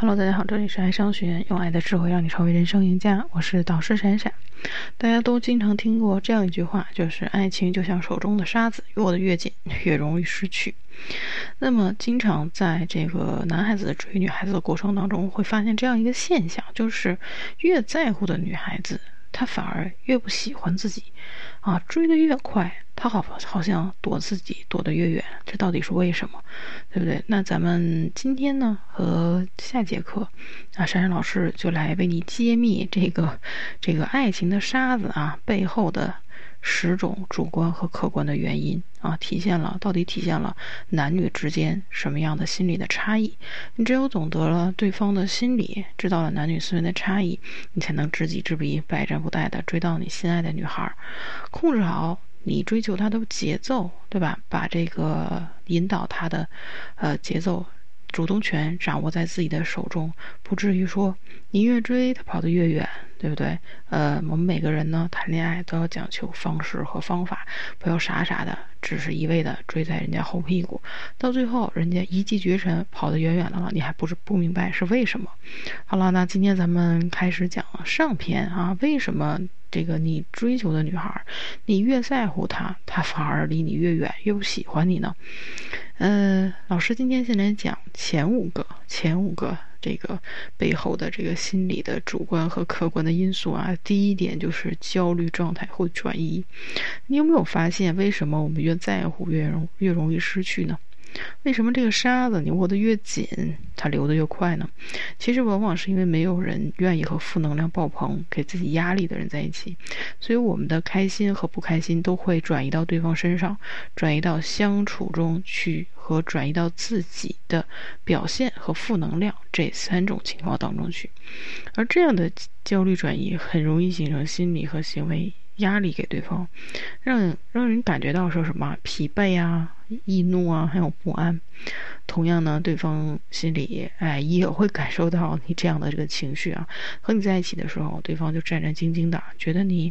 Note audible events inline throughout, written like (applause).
Hello，大家好，这里是爱商学院，用爱的智慧让你成为人生赢家。我是导师闪闪。大家都经常听过这样一句话，就是爱情就像手中的沙子，握得越紧，越容易失去。那么，经常在这个男孩子追女孩子的过程当中，会发现这样一个现象，就是越在乎的女孩子。他反而越不喜欢自己，啊，追得越快，他好好像躲自己躲得越远，这到底是为什么？对不对？那咱们今天呢和下节课，啊，珊珊老师就来为你揭秘这个这个爱情的沙子啊背后的。十种主观和客观的原因啊，体现了到底体现了男女之间什么样的心理的差异？你只有懂得了对方的心理，知道了男女思维的差异，你才能知己知彼，百战不殆的追到你心爱的女孩，控制好你追求她的节奏，对吧？把这个引导她的呃节奏。主动权掌握在自己的手中，不至于说你越追他跑得越远，对不对？呃，我们每个人呢谈恋爱都要讲求方式和方法，不要傻傻的，只是一味的追在人家后屁股，到最后人家一骑绝尘，跑得远远的了，你还不是不明白是为什么？好了，那今天咱们开始讲上篇啊，为什么这个你追求的女孩，你越在乎她，她反而离你越远，越不喜欢你呢？嗯，老师今天先来讲前五个，前五个这个背后的这个心理的主观和客观的因素啊。第一点就是焦虑状态会转移。你有没有发现，为什么我们越在乎越容越容易失去呢？为什么这个沙子你握得越紧，它流得越快呢？其实往往是因为没有人愿意和负能量爆棚、给自己压力的人在一起，所以我们的开心和不开心都会转移到对方身上，转移到相处中去，和转移到自己的表现和负能量这三种情况当中去。而这样的焦虑转移很容易形成心理和行为压力给对方，让让人感觉到说什么疲惫啊。易怒啊，还有不安。同样呢，对方心里哎也会感受到你这样的这个情绪啊。和你在一起的时候，对方就战战兢兢的，觉得你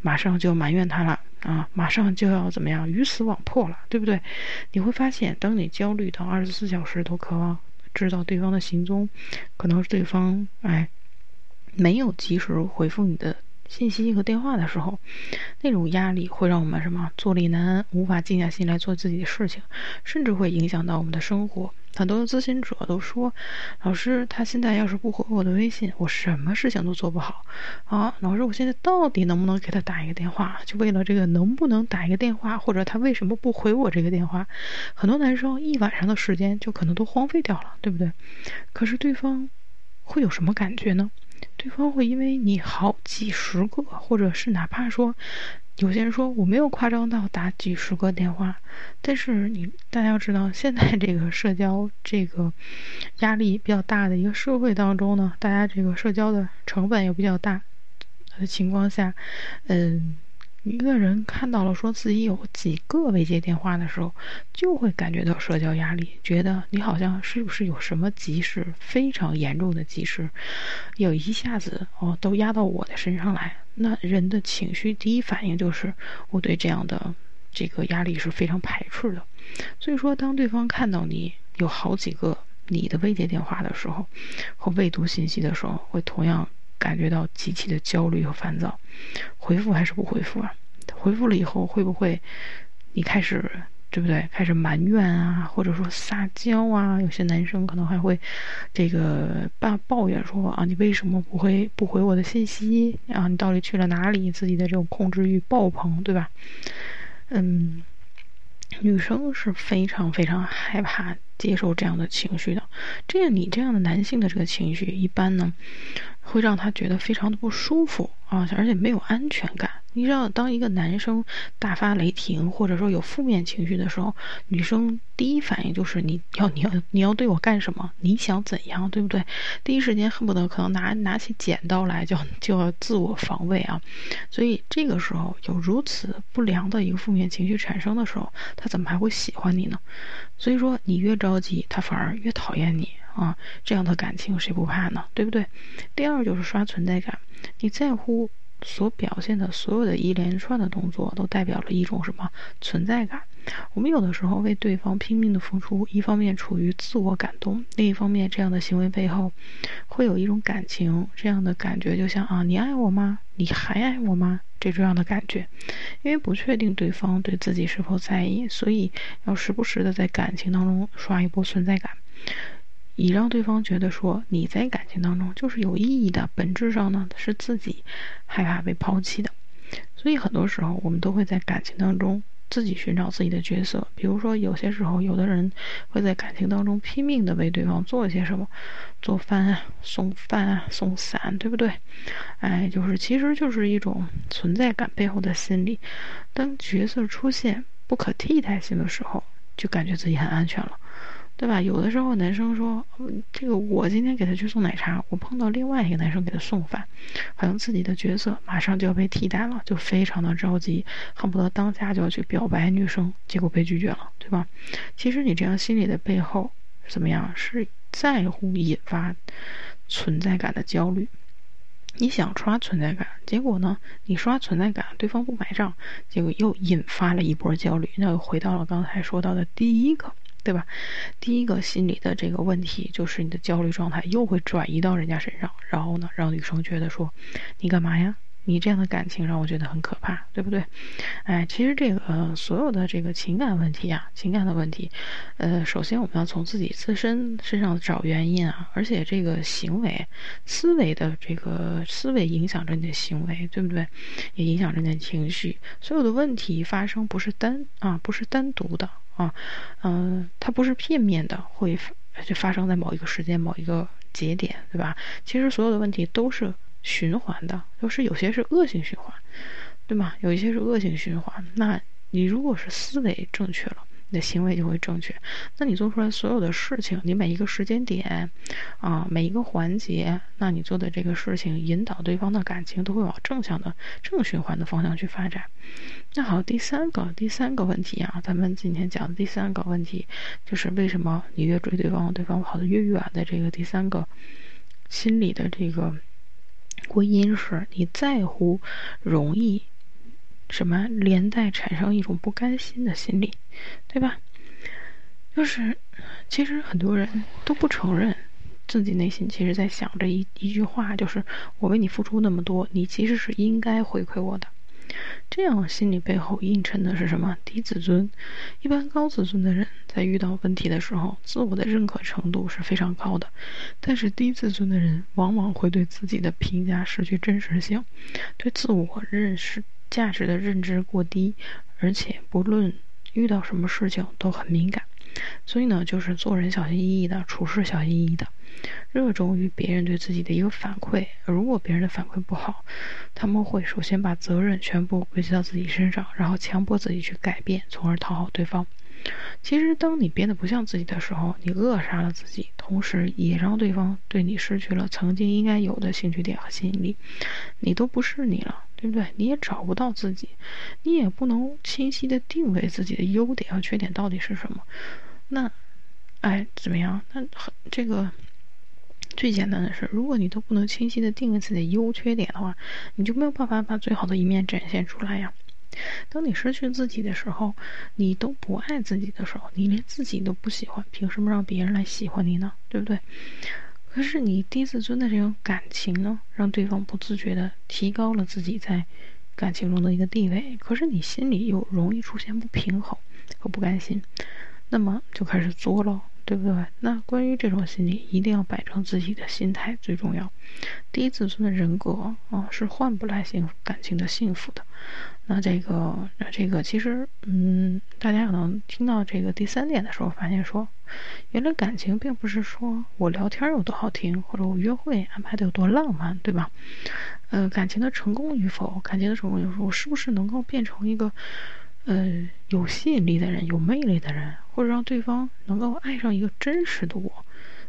马上就要埋怨他了啊，马上就要怎么样鱼死网破了，对不对？你会发现，当你焦虑到二十四小时都渴望知道对方的行踪，可能是对方哎没有及时回复你的。信息和电话的时候，那种压力会让我们什么坐立难安，无法静下心来做自己的事情，甚至会影响到我们的生活。很多的咨询者都说：“老师，他现在要是不回我的微信，我什么事情都做不好。”啊，老师，我现在到底能不能给他打一个电话？就为了这个能不能打一个电话，或者他为什么不回我这个电话？很多男生一晚上的时间就可能都荒废掉了，对不对？可是对方会有什么感觉呢？对方会因为你好几十个，或者是哪怕说，有些人说我没有夸张到打几十个电话，但是你大家要知道，现在这个社交这个压力比较大的一个社会当中呢，大家这个社交的成本也比较大的情况下，嗯。一个人看到了说自己有几个未接电话的时候，就会感觉到社交压力，觉得你好像是不是有什么急事，非常严重的急事，有一下子哦都压到我的身上来。那人的情绪第一反应就是我对这样的这个压力是非常排斥的。所以说，当对方看到你有好几个你的未接电话的时候，和未读信息的时候，会同样。感觉到极其的焦虑和烦躁，回复还是不回复啊？回复了以后会不会你开始对不对？开始埋怨啊，或者说撒娇啊？有些男生可能还会这个抱抱怨说啊，你为什么不会不回我的信息啊？你到底去了哪里？自己的这种控制欲爆棚，对吧？嗯，女生是非常非常害怕接受这样的情绪的。这样你这样的男性的这个情绪，一般呢？会让他觉得非常的不舒服啊，而且没有安全感。你知道，当一个男生大发雷霆，或者说有负面情绪的时候，女生第一反应就是你要你要你要对我干什么？你想怎样，对不对？第一时间恨不得可能拿拿起剪刀来，就就要自我防卫啊。所以这个时候有如此不良的一个负面情绪产生的时候，他怎么还会喜欢你呢？所以说，你越着急，他反而越讨厌你。啊，这样的感情谁不怕呢？对不对？第二就是刷存在感，你在乎所表现的所有的一连串的动作，都代表了一种什么存在感？我们有的时候为对方拼命的付出，一方面处于自我感动，另一方面这样的行为背后会有一种感情，这样的感觉就像啊，你爱我吗？你还爱我吗？这这样的感觉，因为不确定对方对自己是否在意，所以要时不时的在感情当中刷一波存在感，以让对方觉得说你在感情当中就是有意义的。本质上呢，是自己害怕被抛弃的，所以很多时候我们都会在感情当中。自己寻找自己的角色，比如说有些时候，有的人会在感情当中拼命的为对方做一些什么，做饭啊、送饭啊、送伞，对不对？哎，就是其实就是一种存在感背后的心理。当角色出现不可替代性的时候，就感觉自己很安全了。对吧？有的时候男生说，这个我今天给他去送奶茶，我碰到另外一个男生给他送饭，好像自己的角色马上就要被替代了，就非常的着急，恨不得当下就要去表白女生，结果被拒绝了，对吧？其实你这样心理的背后怎么样？是在乎引发存在感的焦虑。你想刷存在感，结果呢？你刷存在感，对方不买账，结果又引发了一波焦虑，那又回到了刚才说到的第一个。对吧？第一个心理的这个问题就是你的焦虑状态又会转移到人家身上，然后呢，让女生觉得说，你干嘛呀？你这样的感情让我觉得很可怕，对不对？哎，其实这个所有的这个情感问题啊，情感的问题，呃，首先我们要从自己自身身上找原因啊，而且这个行为、思维的这个思维影响着你的行为，对不对？也影响着你的情绪。所有的问题发生不是单啊，不是单独的。啊，嗯，它不是片面的，会就发生在某一个时间、某一个节点，对吧？其实所有的问题都是循环的，都是有些是恶性循环，对吗？有一些是恶性循环。那你如果是思维正确了。你的行为就会正确，那你做出来所有的事情，你每一个时间点，啊，每一个环节，那你做的这个事情，引导对方的感情都会往正向的正循环的方向去发展。那好，第三个第三个问题啊，咱们今天讲的第三个问题，就是为什么你越追对方，对方跑得越远的这个第三个心理的这个归因是你在乎容易。什么连带产生一种不甘心的心理，对吧？就是，其实很多人都不承认自己内心其实在想着一一句话，就是我为你付出那么多，你其实是应该回馈我的。这样心理背后映衬的是什么？低自尊。一般高自尊的人在遇到问题的时候，自我的认可程度是非常高的，但是低自尊的人往往会对自己的评价失去真实性，对自我认识。价值的认知过低，而且不论遇到什么事情都很敏感，所以呢，就是做人小心翼翼的，处事小心翼翼的，热衷于别人对自己的一个反馈。如果别人的反馈不好，他们会首先把责任全部归结到自己身上，然后强迫自己去改变，从而讨好对方。其实，当你变得不像自己的时候，你扼杀了自己，同时也让对方对你失去了曾经应该有的兴趣点和吸引力，你都不是你了。对不对？你也找不到自己，你也不能清晰的定位自己的优点和缺点到底是什么。那，哎，怎么样？那很这个最简单的事，如果你都不能清晰的定位自己的优缺点的话，你就没有办法把最好的一面展现出来呀。当你失去自己的时候，你都不爱自己的时候，你连自己都不喜欢，凭什么让别人来喜欢你呢？对不对？可是你低自尊的这种感情呢，让对方不自觉的提高了自己在感情中的一个地位。可是你心里又容易出现不平衡和不甘心，那么就开始作了，对不对？那关于这种心理，一定要摆正自己的心态最重要。低自尊的人格啊，是换不来幸福感情的幸福的。那这个，那这个，其实，嗯，大家可能听到这个第三点的时候，发现说，原来感情并不是说我聊天有多好听，或者我约会安排的有多浪漫，对吧？呃，感情的成功与否，感情的成功与否，我是不是能够变成一个，呃，有吸引力的人，有魅力的人，或者让对方能够爱上一个真实的我？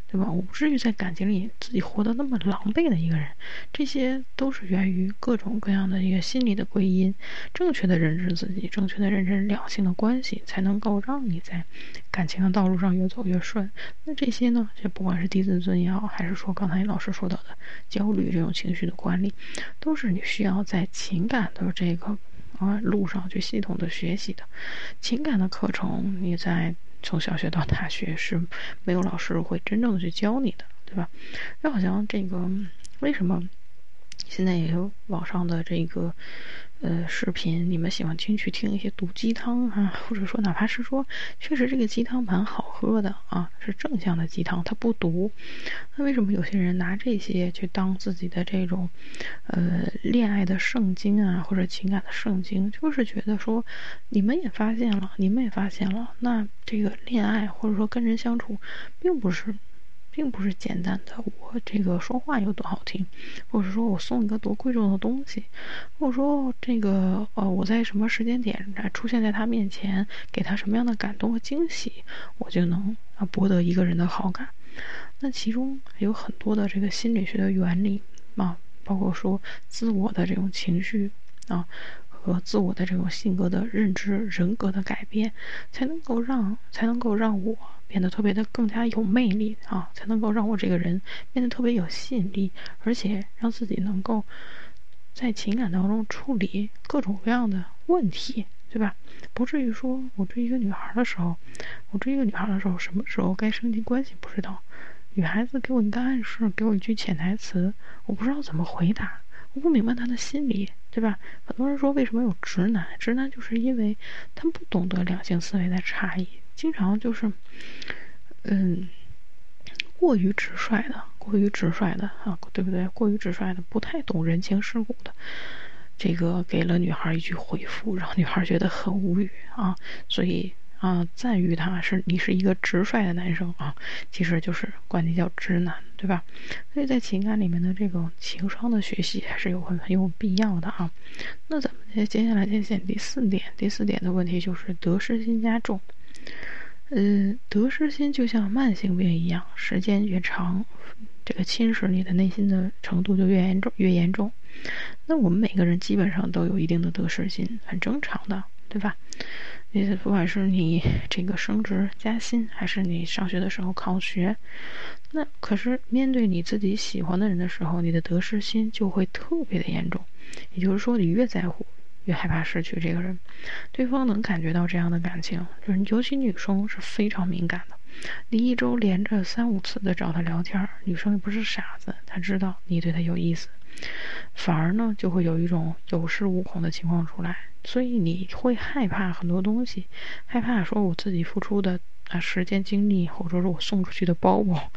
对吧？我不至于在感情里自己活得那么狼狈的一个人，这些都是源于各种各样的一个心理的归因。正确的认知自己，正确的认知两性的关系，才能够让你在感情的道路上越走越顺。那这些呢？这不管是低自尊也好，还是说刚才老师说到的焦虑这种情绪的管理，都是你需要在情感的这个啊路上去系统的学习的。情感的课程，你在从小学到大学是没有老师会真正的去教你的，对吧？那好像这个为什么？现在也有网上的这个，呃，视频，你们喜欢听去听一些毒鸡汤啊，(laughs) 或者说哪怕是说，确实这个鸡汤蛮好喝的啊，是正向的鸡汤，它不毒。那为什么有些人拿这些去当自己的这种，呃，恋爱的圣经啊，或者情感的圣经？就是觉得说，你们也发现了，你们也发现了，那这个恋爱或者说跟人相处，并不是。并不是简单的，我这个说话有多好听，或者说我送一个多贵重的东西，或者说这个呃我在什么时间点出现在他面前，给他什么样的感动和惊喜，我就能啊博得一个人的好感。那其中有很多的这个心理学的原理啊，包括说自我的这种情绪啊。和自我的这种性格的认知、人格的改变，才能够让才能够让我变得特别的更加有魅力啊，才能够让我这个人变得特别有吸引力，而且让自己能够在情感当中处理各种各样的问题，对吧？不至于说我追一个女孩的时候，我追一个女孩的时候，什么时候该升级关系不知道，女孩子给我一个暗示，给我一句潜台词，我不知道怎么回答。不明白他的心理，对吧？很多人说为什么有直男？直男就是因为他们不懂得两性思维的差异，经常就是，嗯，过于直率的，过于直率的啊，对不对？过于直率的，不太懂人情世故的，这个给了女孩一句回复，让女孩觉得很无语啊，所以。啊，赞誉他是你是一个直率的男生啊，其实就是管你叫直男，对吧？所以在情感里面的这种情商的学习还是有很很有必要的啊。那咱们接下来再讲第四点，第四点的问题就是得失心加重。呃，得失心就像慢性病一样，时间越长，这个侵蚀你的内心的程度就越严重，越严重。那我们每个人基本上都有一定的得失心，很正常的，对吧？你不管是你这个升职加薪，还是你上学的时候考学，那可是面对你自己喜欢的人的时候，你的得失心就会特别的严重。也就是说，你越在乎，越害怕失去这个人。对方能感觉到这样的感情，就是尤其女生是非常敏感的。你一周连着三五次的找他聊天，女生也不是傻子，她知道你对她有意思，反而呢就会有一种有恃无恐的情况出来。所以你会害怕很多东西，害怕说我自己付出的啊时间精力，或者说我送出去的包包，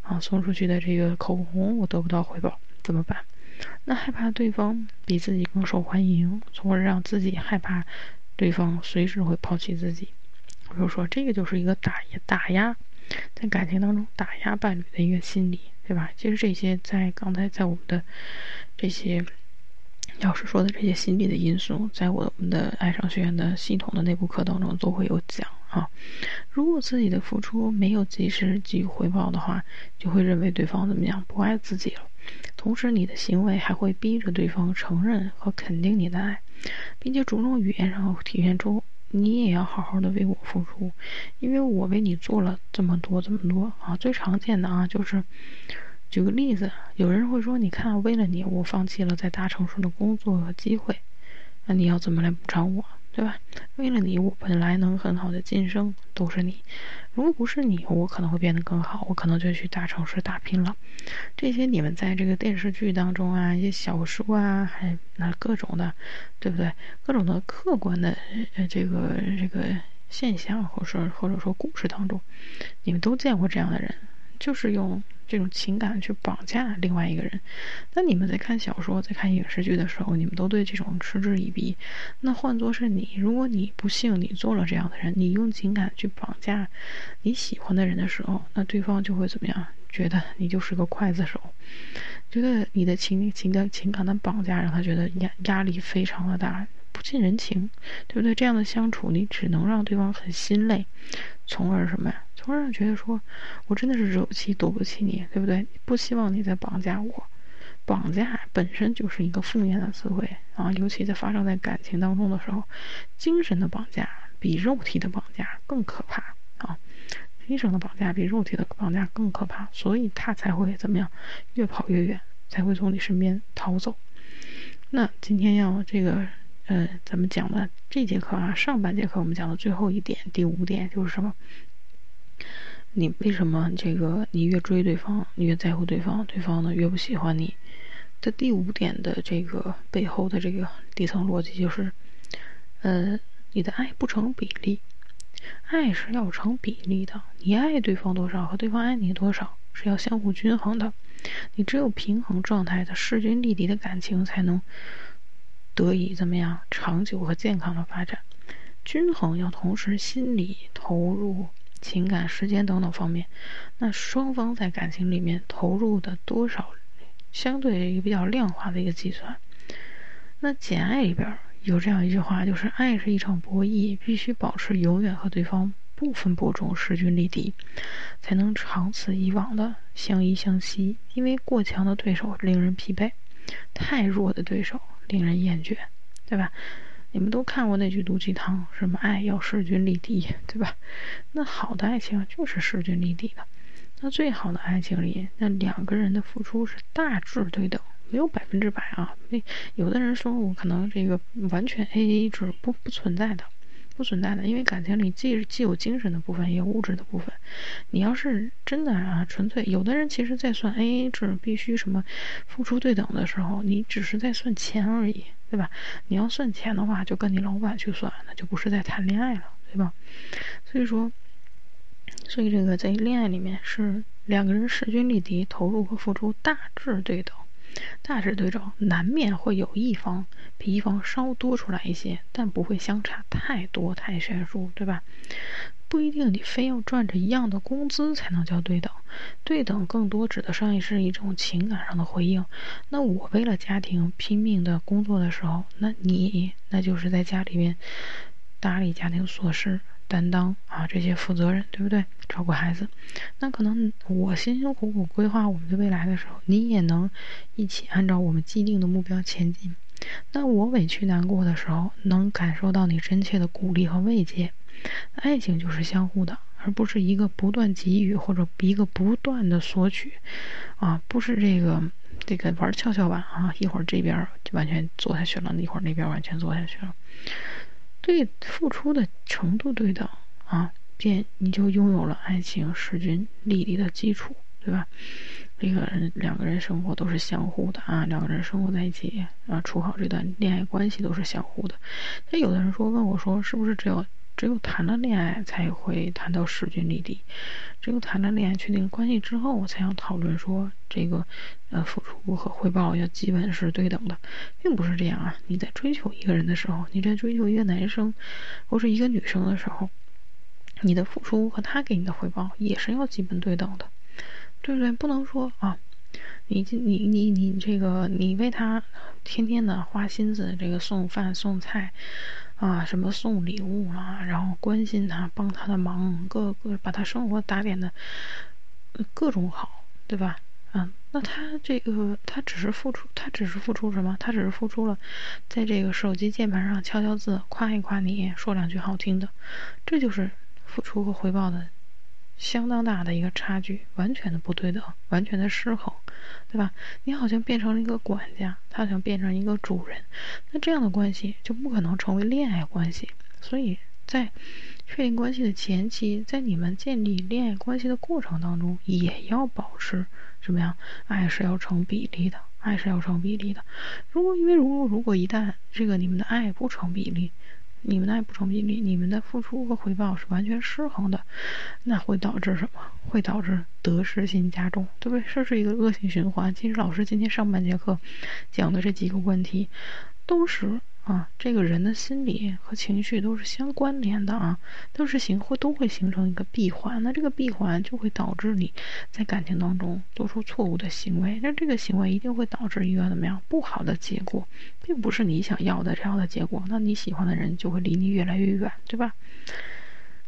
啊送出去的这个口红，我得不到回报，怎么办？那害怕对方比自己更受欢迎，从而让自己害怕对方随时会抛弃自己。比如说，这个就是一个打压打压，在感情当中打压伴侣的一个心理，对吧？其实这些在刚才在我们的这些。老师说的这些心理的因素，在我们的爱上学院的系统的内部课当中都会有讲啊。如果自己的付出没有及时给予回报的话，就会认为对方怎么样不爱自己了。同时，你的行为还会逼着对方承认和肯定你的爱，并且种种语言上体现出你也要好好的为我付出，因为我为你做了这么多这么多啊。最常见的啊就是。举个例子，有人会说：“你看，为了你，我放弃了在大城市的工作和机会，那你要怎么来补偿我，对吧？为了你，我本来能很好的晋升，都是你。如果不是你，我可能会变得更好，我可能就去大城市打拼了。这些你们在这个电视剧当中啊，一些小说啊，还那各种的，对不对？各种的客观的这个这个现象，或者说或者说故事当中，你们都见过这样的人，就是用。”这种情感去绑架另外一个人，那你们在看小说、在看影视剧的时候，你们都对这种嗤之以鼻。那换作是你，如果你不幸你做了这样的人，你用情感去绑架你喜欢的人的时候，那对方就会怎么样？觉得你就是个刽子手，觉得你的情情感情感的绑架让他觉得压压力非常的大，不近人情，对不对？这样的相处，你只能让对方很心累，从而什么呀？突然觉得说，我真的是惹不起、躲不起你，对不对？不希望你再绑架我，绑架本身就是一个负面的词汇啊，尤其在发生在感情当中的时候，精神的绑架比肉体的绑架更可怕啊！精神的绑架比肉体的绑架更可怕，所以他才会怎么样，越跑越远，才会从你身边逃走。那今天要这个呃，咱们讲的这节课啊，上半节课我们讲的最后一点，第五点就是什么？你为什么这个你越追对方，你越在乎对方，对方呢越不喜欢你？的第五点的这个背后的这个底层逻辑就是，呃，你的爱不成比例，爱是要成比例的。你爱对方多少和对方爱你多少是要相互均衡的。你只有平衡状态的势均力敌的感情才能。得以怎么样长久和健康的发展？均衡要同时心理投入、情感、时间等等方面，那双方在感情里面投入的多少，相对一个比较量化的一个计算。那《简爱》里边有这样一句话，就是爱是一场博弈，必须保持永远和对方不分伯仲、势均力敌，才能长此以往的相依相惜。因为过强的对手令人疲惫，太弱的对手。令人厌倦，对吧？你们都看过那句毒鸡汤，什么爱要势均力敌，对吧？那好的爱情就是势均力敌的。那最好的爱情里，那两个人的付出是大致对等，没有百分之百啊。那有的人说我可能这个完全 A A 制不不存在的。不存在的，因为感情里既既有精神的部分，也有物质的部分。你要是真的啊，纯粹，有的人其实在算 A A 制，必须什么付出对等的时候，你只是在算钱而已，对吧？你要算钱的话，就跟你老板去算，那就不是在谈恋爱了，对吧？所以说，所以这个在恋爱里面是两个人势均力敌，投入和付出大致对等。大致对照，难免会有一方比一方稍多出来一些，但不会相差太多太悬殊，对吧？不一定你非要赚着一样的工资才能叫对等，对等更多指的上是一种情感上的回应。那我为了家庭拼命的工作的时候，那你那就是在家里面打理家庭琐事。担当啊，这些负责任，对不对？照顾孩子，那可能我辛辛苦苦规划我们的未来的时候，你也能一起按照我们既定的目标前进。那我委屈难过的时候，能感受到你真切的鼓励和慰藉。爱情就是相互的，而不是一个不断给予或者一个不断的索取，啊，不是这个这个玩跷跷板啊，一会儿这边就完全做下去了，一会儿那边完全做下去了。对付出的程度对等啊，便你就拥有了爱情势均力敌的基础，对吧？这个人两个人生活都是相互的啊，两个人生活在一起啊，处好这段恋爱关系都是相互的。那有的人说问我说，是不是只有？只有谈了恋爱才会谈到势均力敌，只有谈了恋爱确定关系之后，我才要讨论说这个呃付出和回报要基本是对等的，并不是这样啊！你在追求一个人的时候，你在追求一个男生或是一个女生的时候，你的付出和他给你的回报也是要基本对等的，对不对？不能说啊，你你你你这个你为他天天的花心思，这个送饭送菜。啊，什么送礼物啦，然后关心他，帮他的忙，各个把他生活打点的各种好，对吧？嗯，那他这个他只是付出，他只是付出什么？他只是付出了，在这个手机键盘上敲敲字，夸一夸你，说两句好听的，这就是付出和回报的。相当大的一个差距，完全的不对等，完全的失衡，对吧？你好像变成了一个管家，他想变成一个主人，那这样的关系就不可能成为恋爱关系。所以在确定关系的前期，在你们建立恋爱关系的过程当中，也要保持什么呀？爱是要成比例的，爱是要成比例的。如果因为如果如果一旦这个你们的爱不成比例，你们的爱不成比例，你们的付出和回报是完全失衡的，那会导致什么？会导致得失心加重，对不对？这是一个恶性循环。其实老师今天上半节课讲的这几个问题，都是。啊，这个人的心理和情绪都是相关联的啊，都是形会都会形成一个闭环，那这个闭环就会导致你在感情当中做出错误的行为，那这个行为一定会导致一个怎么样不好的结果，并不是你想要的这样的结果，那你喜欢的人就会离你越来越远，对吧？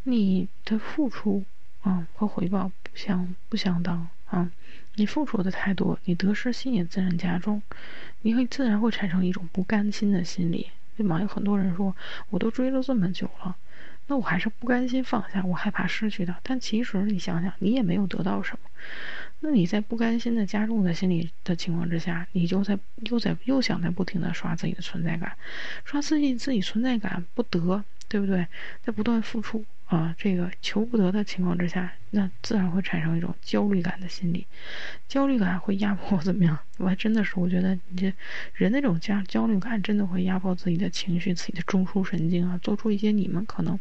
你的付出啊和回报不相不相当啊。你付出的太多，你得失心也自然加重，你会自然会产生一种不甘心的心理，对吗？有很多人说，我都追了这么久了，那我还是不甘心放下，我害怕失去的。但其实你想想，你也没有得到什么。那你在不甘心的加重的心理的情况之下，你就在又在又想在不停的刷自己的存在感，刷自己自己存在感不得，对不对？在不断付出啊，这个求不得的情况之下，那自然会产生一种焦虑感的心理，焦虑感会压迫我怎么样？我还真的是，我觉得你这人那种焦焦虑感真的会压迫自己的情绪、自己的中枢神经啊，做出一些你们可能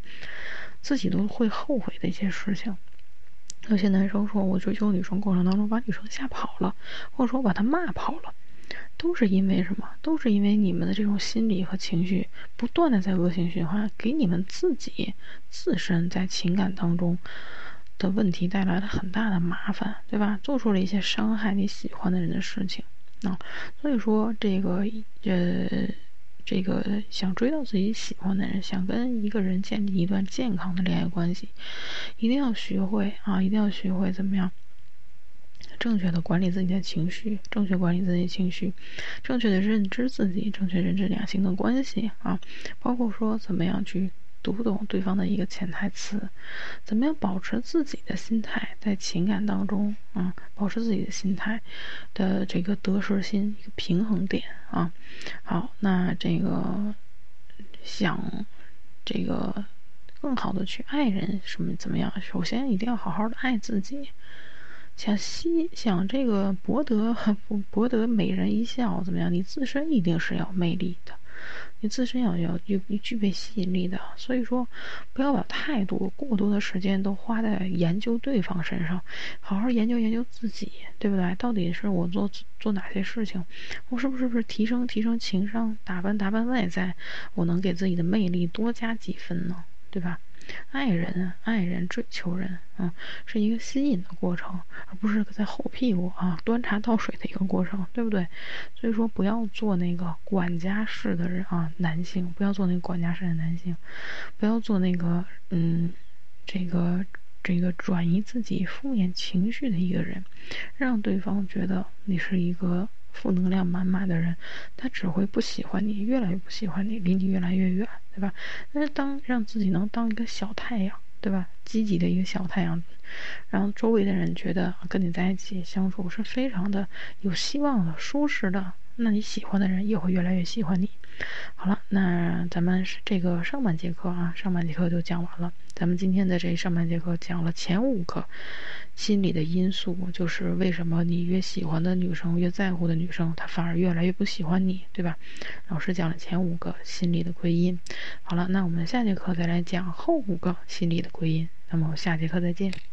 自己都会后悔的一些事情。有些男生说，我追求女生过程当中把女生吓跑了，或者说我把她骂跑了，都是因为什么？都是因为你们的这种心理和情绪不断的在恶性循环，给你们自己自身在情感当中的问题带来了很大的麻烦，对吧？做出了一些伤害你喜欢的人的事情啊，所以说这个呃。这个想追到自己喜欢的人，想跟一个人建立一段健康的恋爱关系，一定要学会啊，一定要学会怎么样正确的管理自己的情绪，正确管理自己情绪，正确的认知自己，正确认知两性的关系啊，包括说怎么样去。读懂对方的一个潜台词，怎么样保持自己的心态在情感当中啊？保持自己的心态的这个得失心一个平衡点啊。好，那这个想这个更好的去爱人什么怎么样？首先一定要好好的爱自己。想吸想这个博得 (laughs) 博得美人一笑怎么样？你自身一定是要魅力的。你自身要要具具备吸引力的，所以说不要把太多过多的时间都花在研究对方身上，好好研究研究自己，对不对？到底是我做做哪些事情，我是不是不是提升提升情商，打扮打扮外在，我能给自己的魅力多加几分呢？对吧？爱人，爱人，追求人，啊，是一个吸引的过程，而不是在后屁股啊端茶倒水的一个过程，对不对？所以说，不要做那个管家式的人啊，男性不要做那个管家式的男性，不要做那个嗯，这个这个转移自己负面情绪的一个人，让对方觉得你是一个。负能量满满的人，他只会不喜欢你，越来越不喜欢你，离你越来越远，对吧？但是当让自己能当一个小太阳，对吧？积极的一个小太阳，让周围的人觉得跟你在一起相处是非常的有希望的、舒适的，那你喜欢的人也会越来越喜欢你。好了，那咱们这个上半节课啊，上半节课就讲完了。咱们今天的这上半节课讲了前五个心理的因素，就是为什么你越喜欢的女生、越在乎的女生，她反而越来越不喜欢你，对吧？老师讲了前五个心理的归因。好了，那我们下节课再来讲后五个心理的归因。那么下节课再见。